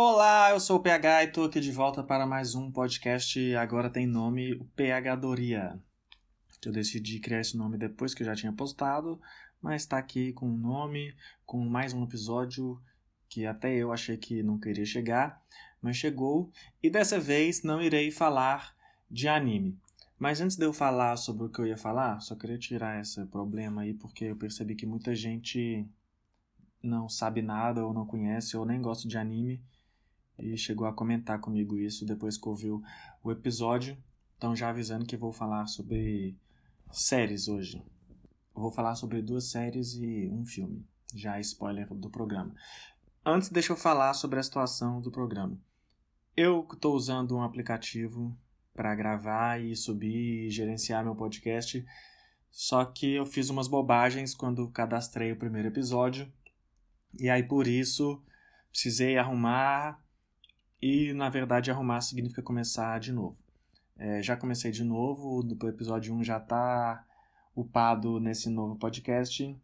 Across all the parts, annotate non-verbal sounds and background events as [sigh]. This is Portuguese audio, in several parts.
Olá, eu sou o PH e estou aqui de volta para mais um podcast. Agora tem nome o PH Doria. Eu decidi criar esse nome depois que eu já tinha postado, mas está aqui com um nome, com mais um episódio que até eu achei que não queria chegar, mas chegou. E dessa vez não irei falar de anime. Mas antes de eu falar sobre o que eu ia falar, só queria tirar esse problema aí, porque eu percebi que muita gente não sabe nada, ou não conhece, ou nem gosta de anime, e chegou a comentar comigo isso depois que ouviu o episódio. Então, já avisando que vou falar sobre séries hoje. Eu vou falar sobre duas séries e um filme. Já é spoiler do programa. Antes, deixa eu falar sobre a situação do programa. Eu estou usando um aplicativo para gravar e subir e gerenciar meu podcast. Só que eu fiz umas bobagens quando cadastrei o primeiro episódio. E aí por isso precisei arrumar. E na verdade arrumar significa começar de novo. É, já comecei de novo, o episódio 1 já está upado nesse novo podcast.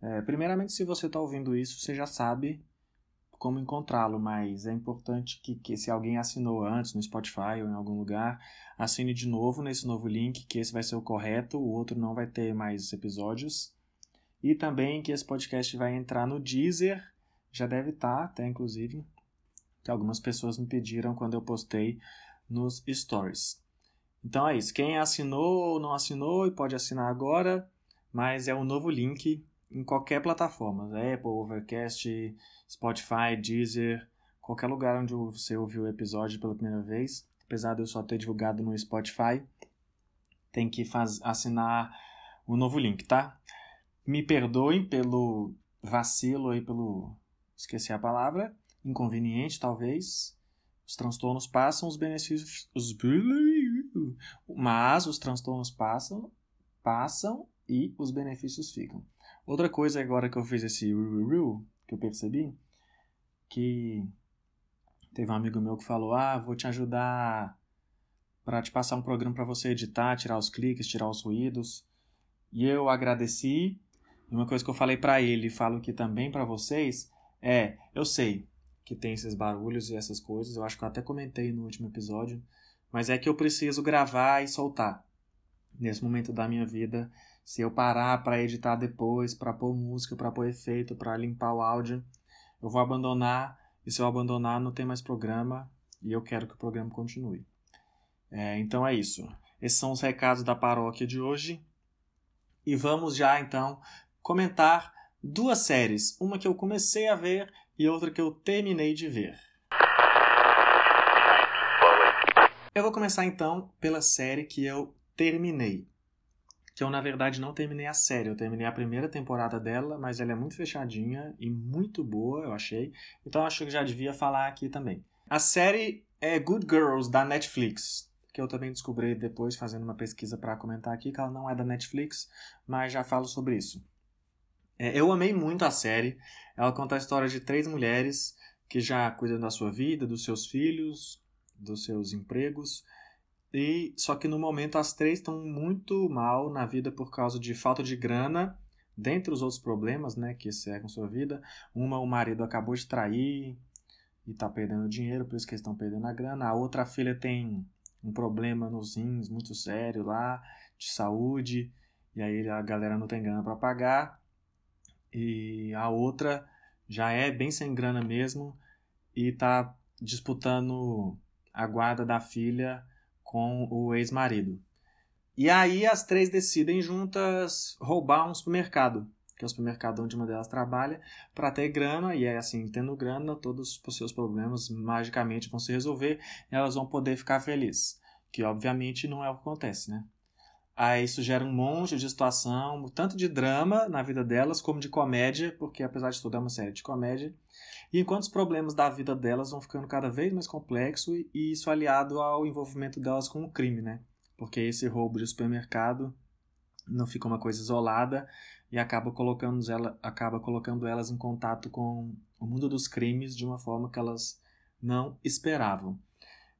É, primeiramente, se você está ouvindo isso, você já sabe como encontrá-lo, mas é importante que, que se alguém assinou antes no Spotify ou em algum lugar, assine de novo nesse novo link, que esse vai ser o correto, o outro não vai ter mais episódios. E também que esse podcast vai entrar no Deezer, já deve estar, tá, até inclusive, que algumas pessoas me pediram quando eu postei nos stories. Então é isso. Quem assinou ou não assinou e pode assinar agora, mas é um novo link em qualquer plataforma, Apple, Overcast, Spotify, Deezer, qualquer lugar onde você ouviu o episódio pela primeira vez, apesar de eu só ter divulgado no Spotify, tem que faz, assinar o novo link, tá? Me perdoem pelo vacilo aí, pelo esqueci a palavra, inconveniente talvez. Os transtornos passam, os benefícios, os mas os transtornos passam, passam e os benefícios ficam. Outra coisa agora que eu fiz esse que eu percebi, que teve um amigo meu que falou: "Ah, vou te ajudar para te passar um programa para você editar, tirar os cliques, tirar os ruídos". E eu agradeci. E uma coisa que eu falei para ele, falo aqui também para vocês, é: eu sei que tem esses barulhos e essas coisas, eu acho que eu até comentei no último episódio, mas é que eu preciso gravar e soltar. Nesse momento da minha vida, se eu parar para editar depois, para pôr música, para pôr efeito, para limpar o áudio, eu vou abandonar. E se eu abandonar, não tem mais programa e eu quero que o programa continue. É, então é isso. Esses são os recados da paróquia de hoje. E vamos já então comentar duas séries. Uma que eu comecei a ver e outra que eu terminei de ver. Eu vou começar então pela série que eu terminei que eu na verdade não terminei a série. Eu terminei a primeira temporada dela, mas ela é muito fechadinha e muito boa, eu achei. Então acho que já devia falar aqui também. A série é Good Girls da Netflix, que eu também descobri depois fazendo uma pesquisa para comentar aqui que ela não é da Netflix, mas já falo sobre isso. É, eu amei muito a série. Ela conta a história de três mulheres que já cuidam da sua vida, dos seus filhos, dos seus empregos e só que no momento as três estão muito mal na vida por causa de falta de grana, dentre os outros problemas, né, que cercam sua vida. Uma o marido acabou de trair e está perdendo dinheiro, por isso que eles estão perdendo a grana. A outra filha tem um problema nos rins muito sério lá, de saúde, e aí a galera não tem grana para pagar. E a outra já é bem sem grana mesmo e está disputando a guarda da filha com o ex-marido. E aí as três decidem juntas roubar um supermercado, que é o supermercado onde uma delas trabalha, para ter grana, e é assim, tendo grana, todos os seus problemas magicamente vão se resolver e elas vão poder ficar felizes. Que obviamente não é o que acontece, né? Aí isso gera um monte de situação, tanto de drama na vida delas, como de comédia, porque apesar de tudo é uma série de comédia. E enquanto os problemas da vida delas vão ficando cada vez mais complexos, e isso aliado ao envolvimento delas com o crime, né? Porque esse roubo de supermercado não fica uma coisa isolada e acaba colocando, ela, acaba colocando elas em contato com o mundo dos crimes de uma forma que elas não esperavam.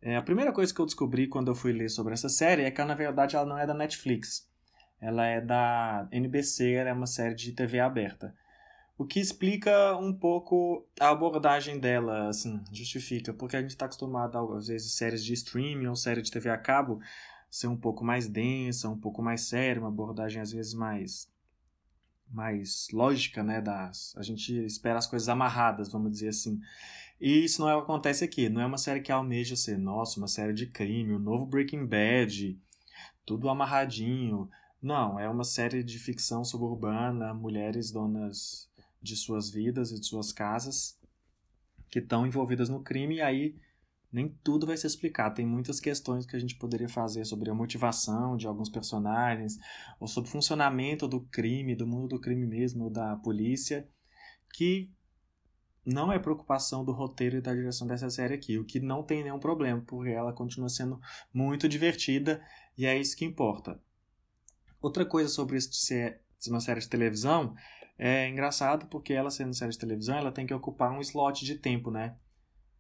É, a primeira coisa que eu descobri quando eu fui ler sobre essa série é que, na verdade, ela não é da Netflix. Ela é da NBC, ela é uma série de TV aberta. O que explica um pouco a abordagem dela, assim, justifica, porque a gente está acostumado, às vezes, séries de streaming ou série de TV a cabo ser um pouco mais densa, um pouco mais séria, uma abordagem às vezes mais mais lógica, né, das a gente espera as coisas amarradas, vamos dizer assim. E isso não é acontece aqui, não é uma série que almeja ser, nossa, uma série de crime, o novo Breaking Bad, tudo amarradinho. Não, é uma série de ficção suburbana, mulheres donas de suas vidas e de suas casas que estão envolvidas no crime e aí nem tudo vai ser explicado. Tem muitas questões que a gente poderia fazer sobre a motivação de alguns personagens, ou sobre o funcionamento do crime, do mundo do crime mesmo, da polícia, que não é preocupação do roteiro e da direção dessa série aqui, o que não tem nenhum problema, porque ela continua sendo muito divertida e é isso que importa. Outra coisa sobre isso de ser uma série de televisão é engraçado porque ela sendo série de televisão, ela tem que ocupar um slot de tempo, né?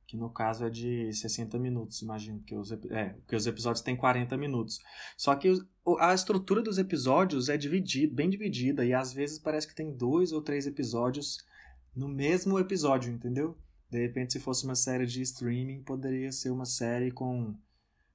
que no caso é de 60 minutos, imagino, que os, é, porque os episódios têm 40 minutos. Só que a estrutura dos episódios é dividida, bem dividida, e às vezes parece que tem dois ou três episódios no mesmo episódio, entendeu? De repente, se fosse uma série de streaming, poderia ser uma série com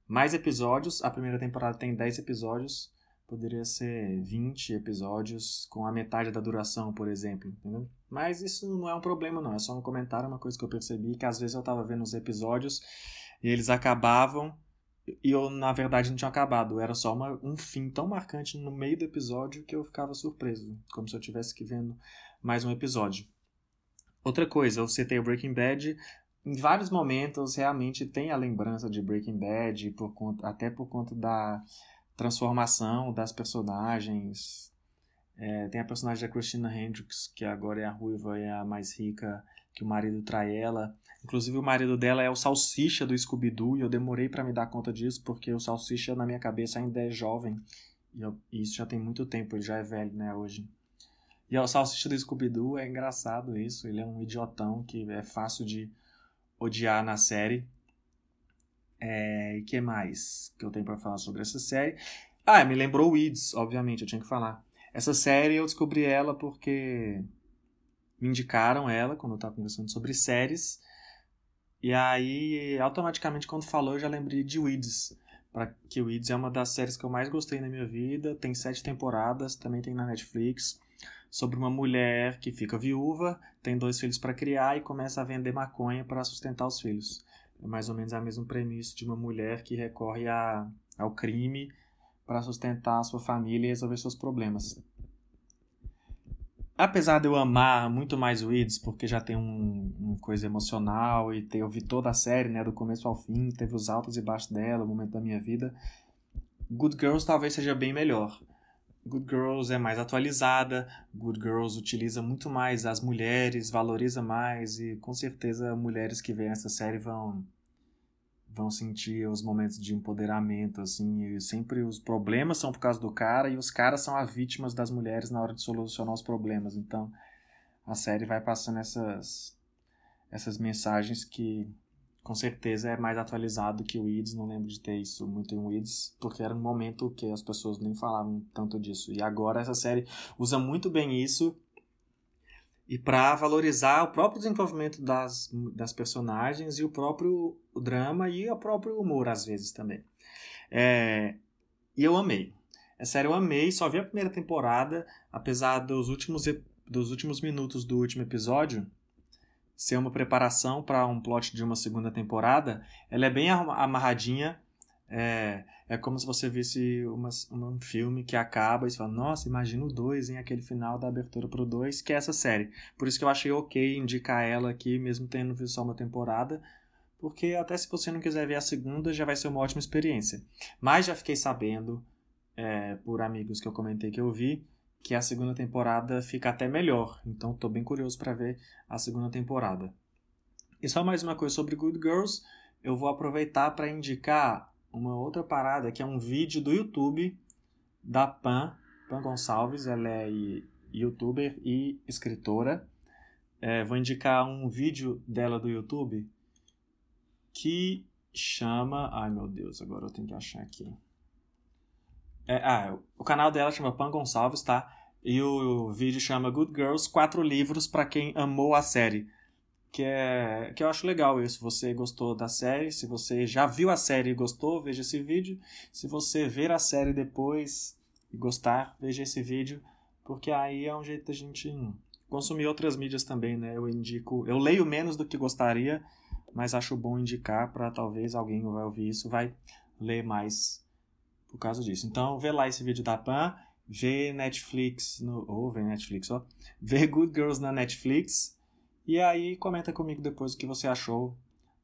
mais episódios. A primeira temporada tem 10 episódios, poderia ser 20 episódios com a metade da duração, por exemplo, entendeu? Mas isso não é um problema, não. É só um comentário, uma coisa que eu percebi, que às vezes eu tava vendo os episódios e eles acabavam e eu, na verdade, não tinha acabado. Era só uma, um fim tão marcante no meio do episódio que eu ficava surpreso, como se eu tivesse que vendo mais um episódio. Outra coisa, eu citei o Breaking Bad. Em vários momentos, realmente tem a lembrança de Breaking Bad, por conta, até por conta da transformação das personagens. É, tem a personagem da Christina Hendricks, que agora é a ruiva e a mais rica, que o marido trai ela. Inclusive, o marido dela é o Salsicha do Scooby-Doo, e eu demorei para me dar conta disso, porque o Salsicha, na minha cabeça, ainda é jovem. E, eu, e isso já tem muito tempo, ele já é velho, né, hoje. E o Salsicha do Scooby-Doo é engraçado isso, ele é um idiotão que é fácil de odiar na série. É, e que mais que eu tenho para falar sobre essa série? Ah, me lembrou Weeds, obviamente, eu tinha que falar. Essa série eu descobri ela porque me indicaram ela quando eu estava conversando sobre séries. E aí, automaticamente, quando falou, eu já lembrei de Weeds. Para que Weeds é uma das séries que eu mais gostei na minha vida. Tem sete temporadas, também tem na Netflix. Sobre uma mulher que fica viúva, tem dois filhos para criar e começa a vender maconha para sustentar os filhos. É mais ou menos a mesma premissa de uma mulher que recorre a, ao crime para sustentar a sua família e resolver seus problemas. Apesar de eu amar muito mais Weeds, porque já tem um, uma coisa emocional e ter, eu vi toda a série, né, do começo ao fim, teve os altos e baixos dela, o momento da minha vida, Good Girls talvez seja bem melhor. Good Girls é mais atualizada, Good Girls utiliza muito mais as mulheres, valoriza mais e com certeza mulheres que veem essa série vão vão sentir os momentos de empoderamento assim, e sempre os problemas são por causa do cara e os caras são as vítimas das mulheres na hora de solucionar os problemas. Então, a série vai passando essas essas mensagens que com certeza é mais atualizado que o Weeds, não lembro de ter isso muito em Weeds, porque era um momento que as pessoas nem falavam tanto disso. E agora essa série usa muito bem isso e para valorizar o próprio desenvolvimento das, das personagens e o próprio drama e o próprio humor às vezes também. É, e eu amei. É sério, eu amei, só vi a primeira temporada, apesar dos últimos, dos últimos minutos do último episódio, ser uma preparação para um plot de uma segunda temporada, ela é bem amarradinha. É, é como se você visse uma, um filme que acaba e você fala, nossa, imagina o 2 em aquele final da abertura pro 2, que é essa série. Por isso que eu achei ok indicar ela aqui, mesmo tendo visto só uma temporada, porque até se você não quiser ver a segunda, já vai ser uma ótima experiência. Mas já fiquei sabendo, é, por amigos que eu comentei que eu vi, que a segunda temporada fica até melhor. Então estou bem curioso para ver a segunda temporada. E só mais uma coisa sobre Good Girls, eu vou aproveitar para indicar uma outra parada que é um vídeo do YouTube da Pan, Pan Gonçalves, ela é youtuber e escritora. É, vou indicar um vídeo dela do YouTube que chama. Ai meu Deus, agora eu tenho que achar aqui. É, ah, o canal dela chama Pan Gonçalves, tá? E o vídeo chama Good Girls, quatro livros para quem amou a série. Que é que eu acho legal isso. Você gostou da série, se você já viu a série e gostou, veja esse vídeo. Se você ver a série depois e gostar, veja esse vídeo, porque aí é um jeito da gente consumir outras mídias também, né? Eu indico, eu leio menos do que gostaria, mas acho bom indicar para talvez alguém vai ouvir isso vai ler mais por causa disso. Então, vê lá esse vídeo da Pan, vê Netflix no, ou oh, vê Netflix, ó, vê Good Girls na Netflix e aí comenta comigo depois o que você achou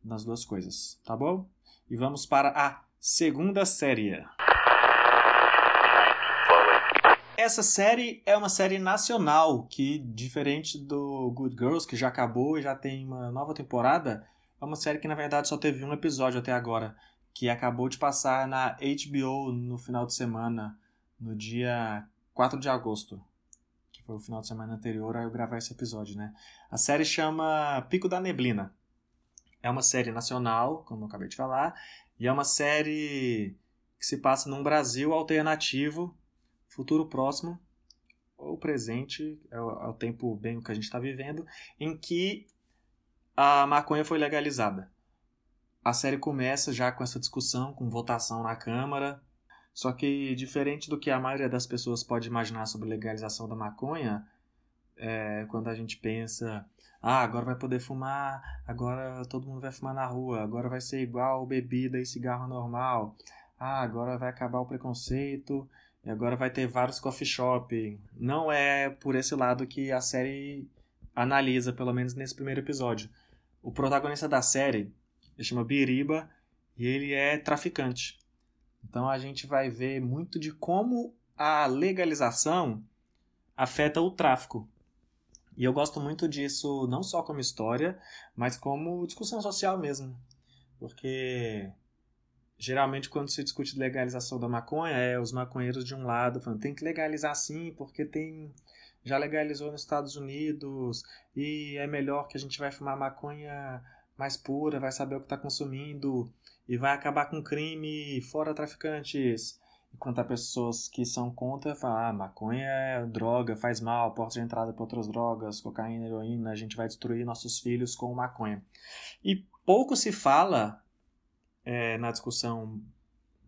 das duas coisas, tá bom? E vamos para a segunda série. Essa série é uma série nacional que, diferente do Good Girls, que já acabou e já tem uma nova temporada, é uma série que na verdade só teve um episódio até agora, que acabou de passar na HBO no final de semana, no dia 4 de agosto, que foi o final de semana anterior a eu gravar esse episódio, né? A série chama Pico da Neblina. É uma série nacional, como eu acabei de falar, e é uma série que se passa num Brasil alternativo futuro próximo ou presente, é o, é o tempo bem que a gente está vivendo, em que a maconha foi legalizada. A série começa já com essa discussão, com votação na Câmara. Só que, diferente do que a maioria das pessoas pode imaginar sobre legalização da maconha, é, quando a gente pensa, ah, agora vai poder fumar, agora todo mundo vai fumar na rua, agora vai ser igual bebida e cigarro normal, ah, agora vai acabar o preconceito e agora vai ter vários coffee shop. Não é por esse lado que a série analisa, pelo menos nesse primeiro episódio. O protagonista da série ele chama Biriba e ele é traficante. Então a gente vai ver muito de como a legalização afeta o tráfico. E eu gosto muito disso não só como história, mas como discussão social mesmo. Porque geralmente quando se discute legalização da maconha, é os maconheiros de um lado falando tem que legalizar sim, porque tem já legalizou nos Estados Unidos e é melhor que a gente vai fumar maconha mais pura, vai saber o que está consumindo e vai acabar com crime fora traficantes. Enquanto há pessoas que são contra falam, ah, maconha é droga, faz mal, porta de entrada para outras drogas, cocaína, heroína, a gente vai destruir nossos filhos com maconha. E pouco se fala é, na discussão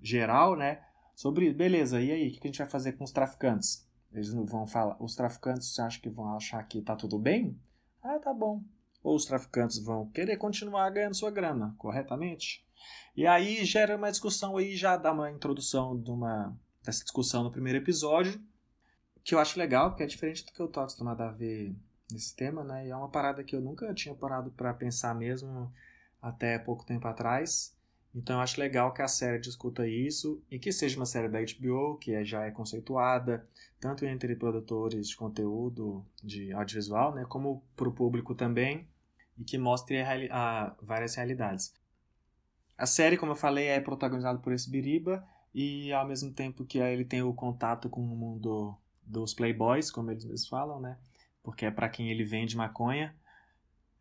geral, né? Sobre, beleza, e aí, o que a gente vai fazer com os traficantes? Eles não vão falar, os traficantes você acha que vão achar que tá tudo bem? Ah, tá bom. Ou os traficantes vão querer continuar ganhando sua grana, corretamente? E aí gera uma discussão aí, já dá uma introdução de uma, dessa discussão no primeiro episódio, que eu acho legal, porque é diferente do que eu tô acostumado a ver nesse tema, né? E é uma parada que eu nunca tinha parado para pensar mesmo até pouco tempo atrás. Então eu acho legal que a série discuta isso e que seja uma série da HBO, que é, já é conceituada, tanto entre produtores de conteúdo de audiovisual, né, como para o público também, e que mostre a, a, várias realidades. A série, como eu falei, é protagonizada por esse Biriba, e ao mesmo tempo que ele tem o contato com o mundo dos playboys, como eles mesmos falam, né, porque é para quem ele vende maconha,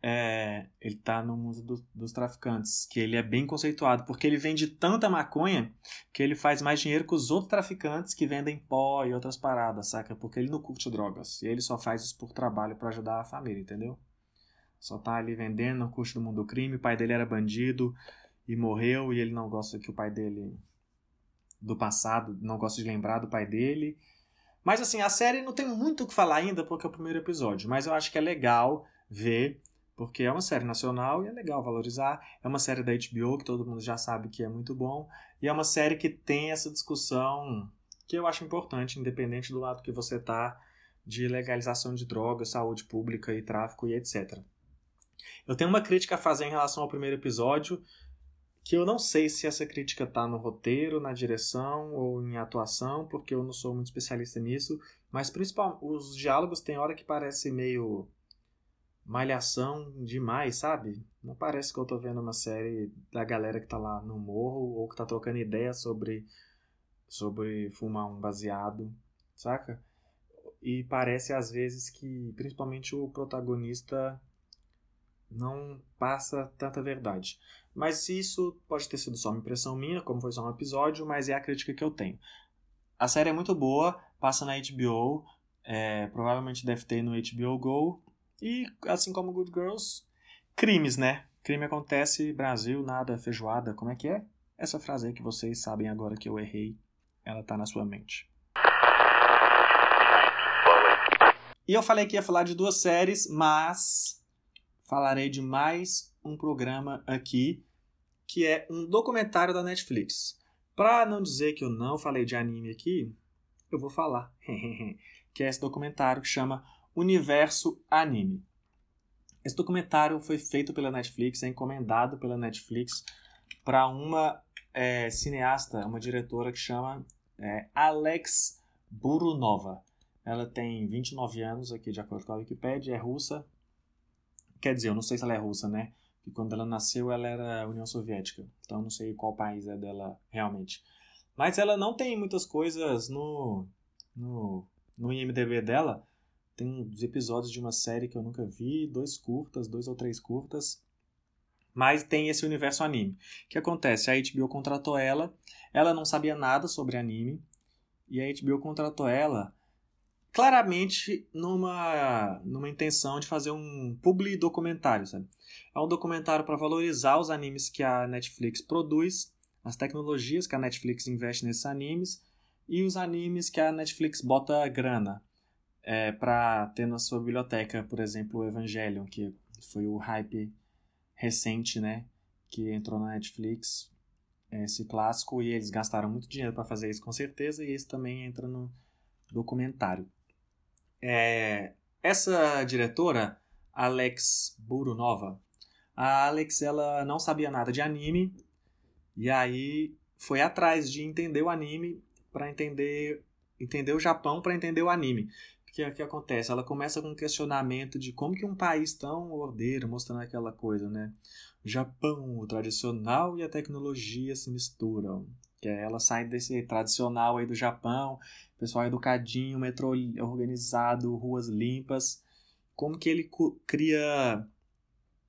é, ele tá no mundo do, dos traficantes, que ele é bem conceituado, porque ele vende tanta maconha que ele faz mais dinheiro que os outros traficantes que vendem pó e outras paradas, saca? Porque ele não curte drogas, e ele só faz isso por trabalho para ajudar a família, entendeu? Só tá ali vendendo, não curte do mundo do crime, o pai dele era bandido e morreu, e ele não gosta que o pai dele do passado, não gosta de lembrar do pai dele. Mas assim, a série não tem muito o que falar ainda porque é o primeiro episódio, mas eu acho que é legal ver porque é uma série nacional e é legal valorizar. É uma série da HBO que todo mundo já sabe que é muito bom. E é uma série que tem essa discussão que eu acho importante, independente do lado que você tá, de legalização de drogas, saúde pública e tráfico e etc. Eu tenho uma crítica a fazer em relação ao primeiro episódio, que eu não sei se essa crítica tá no roteiro, na direção ou em atuação, porque eu não sou muito especialista nisso, mas principalmente os diálogos tem hora que parece meio malhação demais, sabe? Não parece que eu tô vendo uma série da galera que tá lá no morro ou que tá trocando ideia sobre sobre fumar um baseado, saca? E parece às vezes que principalmente o protagonista não passa tanta verdade. Mas isso pode ter sido só uma impressão minha, como foi só um episódio, mas é a crítica que eu tenho. A série é muito boa, passa na HBO, É, provavelmente deve ter no HBO Go. E, assim como Good Girls, crimes, né? Crime acontece, Brasil, nada, feijoada. Como é que é? Essa frase aí que vocês sabem agora que eu errei, ela tá na sua mente. E eu falei que ia falar de duas séries, mas falarei de mais um programa aqui, que é um documentário da Netflix. Pra não dizer que eu não falei de anime aqui, eu vou falar. [laughs] que é esse documentário que chama Universo Anime. Esse documentário foi feito pela Netflix, é encomendado pela Netflix para uma é, cineasta, uma diretora que chama é, Alex Burunova. Ela tem 29 anos, aqui de acordo com a Wikipedia, é russa. Quer dizer, eu não sei se ela é russa, né? Porque quando ela nasceu, ela era União Soviética. Então, eu não sei qual país é dela realmente. Mas ela não tem muitas coisas no, no, no IMDB dela. Tem uns episódios de uma série que eu nunca vi, dois curtas, dois ou três curtas. Mas tem esse universo anime. O que acontece? A HBO contratou ela, ela não sabia nada sobre anime, e a HBO contratou ela claramente numa, numa intenção de fazer um publi documentário, sabe? É um documentário para valorizar os animes que a Netflix produz, as tecnologias que a Netflix investe nesses animes e os animes que a Netflix bota grana é, para ter na sua biblioteca, por exemplo, o Evangelion, que foi o hype recente, né? Que entrou na Netflix, esse clássico, e eles gastaram muito dinheiro para fazer isso com certeza, e esse também entra no documentário. É, essa diretora, Alex Burunova, a Alex ela não sabia nada de anime e aí foi atrás de entender o anime para entender entender o Japão para entender o anime. Que, que acontece? Ela começa com um questionamento de como que um país tão ordeiro, mostrando aquela coisa, né? O Japão, o tradicional e a tecnologia se misturam. Que ela sai desse tradicional aí do Japão pessoal educadinho, metrô organizado, ruas limpas. Como que ele cria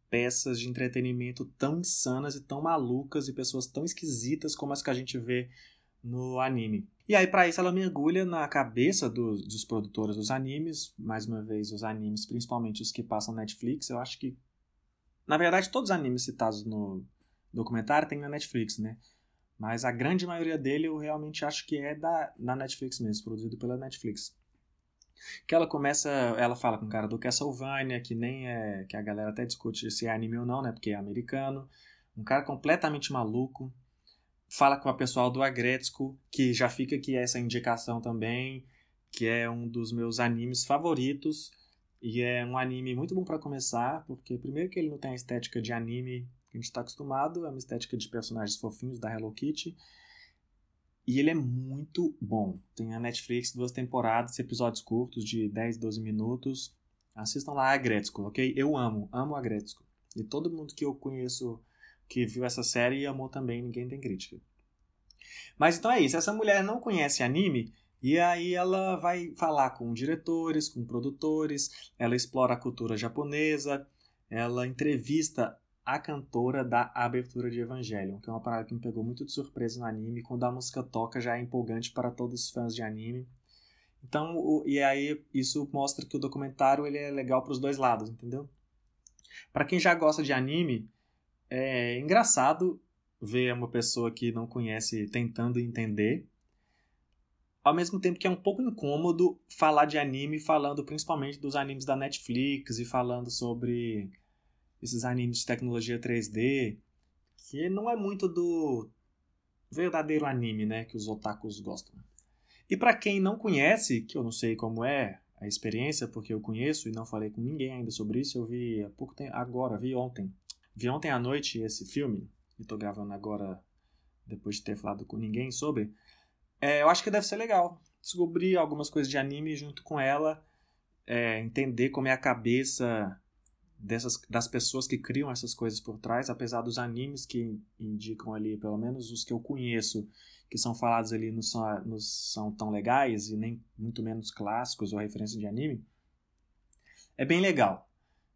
peças de entretenimento tão insanas e tão malucas e pessoas tão esquisitas como as que a gente vê no anime. E aí, para isso, ela mergulha na cabeça dos, dos, produtores dos animes, mais uma vez, os animes, principalmente os que passam Netflix. Eu acho que, na verdade, todos os animes citados no documentário tem na Netflix, né? Mas a grande maioria dele eu realmente acho que é da, da Netflix mesmo, produzido pela Netflix. Que ela começa, ela fala com o cara do Castlevania, que nem é, que a galera até discute se é anime ou não, né, porque é americano. Um cara completamente maluco. Fala com a pessoal do Agretzko, que já fica aqui essa indicação também, que é um dos meus animes favoritos. E é um anime muito bom para começar, porque primeiro que ele não tem a estética de anime que a gente está acostumado, é uma estética de personagens fofinhos da Hello Kitty. E ele é muito bom. Tem a Netflix, duas temporadas, episódios curtos de 10, 12 minutos. Assistam lá a Gretzko, ok? Eu amo, amo a Gretzko. E todo mundo que eu conheço que viu essa série amou também, ninguém tem crítica. Mas então é isso, essa mulher não conhece anime, e aí ela vai falar com diretores, com produtores, ela explora a cultura japonesa, ela entrevista a cantora da abertura de Evangelion, que é uma parada que me pegou muito de surpresa no anime. Quando a música toca, já é empolgante para todos os fãs de anime. Então, o, e aí isso mostra que o documentário ele é legal para os dois lados, entendeu? Para quem já gosta de anime, é engraçado ver uma pessoa que não conhece tentando entender. Ao mesmo tempo que é um pouco incômodo falar de anime, falando principalmente dos animes da Netflix e falando sobre esses animes de tecnologia 3D, que não é muito do verdadeiro anime, né, que os otakus gostam. E para quem não conhece, que eu não sei como é a experiência, porque eu conheço e não falei com ninguém ainda sobre isso, eu vi há pouco tempo, agora, vi ontem. Vi ontem à noite esse filme, e tô gravando agora depois de ter falado com ninguém sobre. É, eu acho que deve ser legal. Descobrir algumas coisas de anime junto com ela, é, entender como é a cabeça dessas das pessoas que criam essas coisas por trás, apesar dos animes que indicam ali, pelo menos os que eu conheço, que são falados ali não são, não são tão legais e nem muito menos clássicos ou referência de anime. É bem legal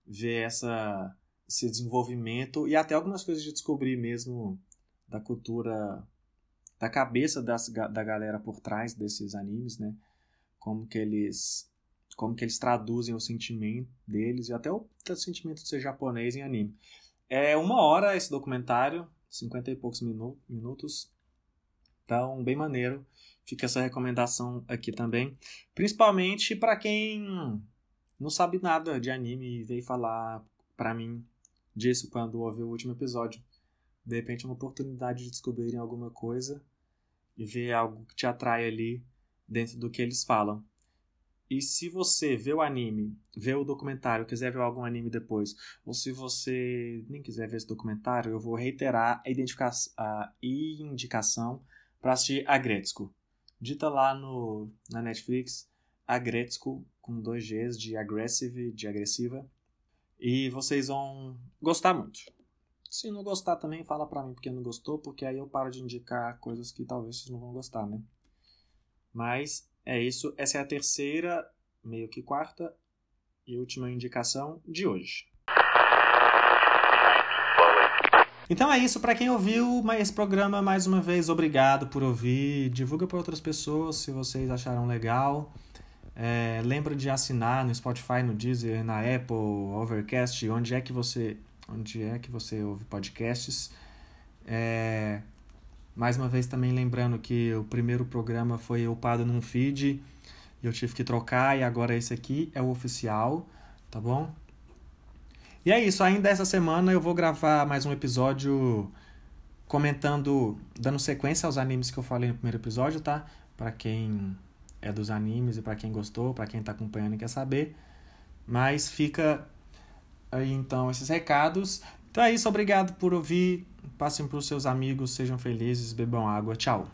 ver essa, esse desenvolvimento e até algumas coisas de descobrir mesmo da cultura, da cabeça das, da galera por trás desses animes, né? Como que eles como que eles traduzem o sentimento deles e até o sentimento de ser japonês em anime. É uma hora esse documentário, cinquenta e poucos minu minutos, então bem maneiro. Fica essa recomendação aqui também, principalmente para quem não sabe nada de anime e veio falar para mim disso quando ouviu o último episódio. De repente é uma oportunidade de descobrirem alguma coisa e ver algo que te atrai ali dentro do que eles falam. E se você vê o anime, vê o documentário, quiser ver algum anime depois, ou se você nem quiser ver esse documentário, eu vou reiterar a, a indicação para assistir a. Dita lá no, na Netflix, a com dois Gs, de aggressive, de agressiva. E vocês vão gostar muito. Se não gostar também, fala pra mim porque não gostou, porque aí eu paro de indicar coisas que talvez vocês não vão gostar, né? Mas é isso. Essa é a terceira, meio que quarta e última indicação de hoje. Então é isso, para quem ouviu esse programa mais uma vez, obrigado por ouvir. Divulga para outras pessoas se vocês acharam legal. É, lembra de assinar no Spotify, no Deezer, na Apple, Overcast, onde é que você, onde é que você ouve podcasts. É, mais uma vez também lembrando que o primeiro programa foi upado num feed e eu tive que trocar e agora esse aqui é o oficial, tá bom? E é isso, ainda essa semana eu vou gravar mais um episódio comentando, dando sequência aos animes que eu falei no primeiro episódio, tá? Para quem é dos animes e para quem gostou, para quem tá acompanhando e quer saber. Mas fica aí então esses recados. Então é isso, obrigado por ouvir. Passem para os seus amigos, sejam felizes, bebam água. Tchau.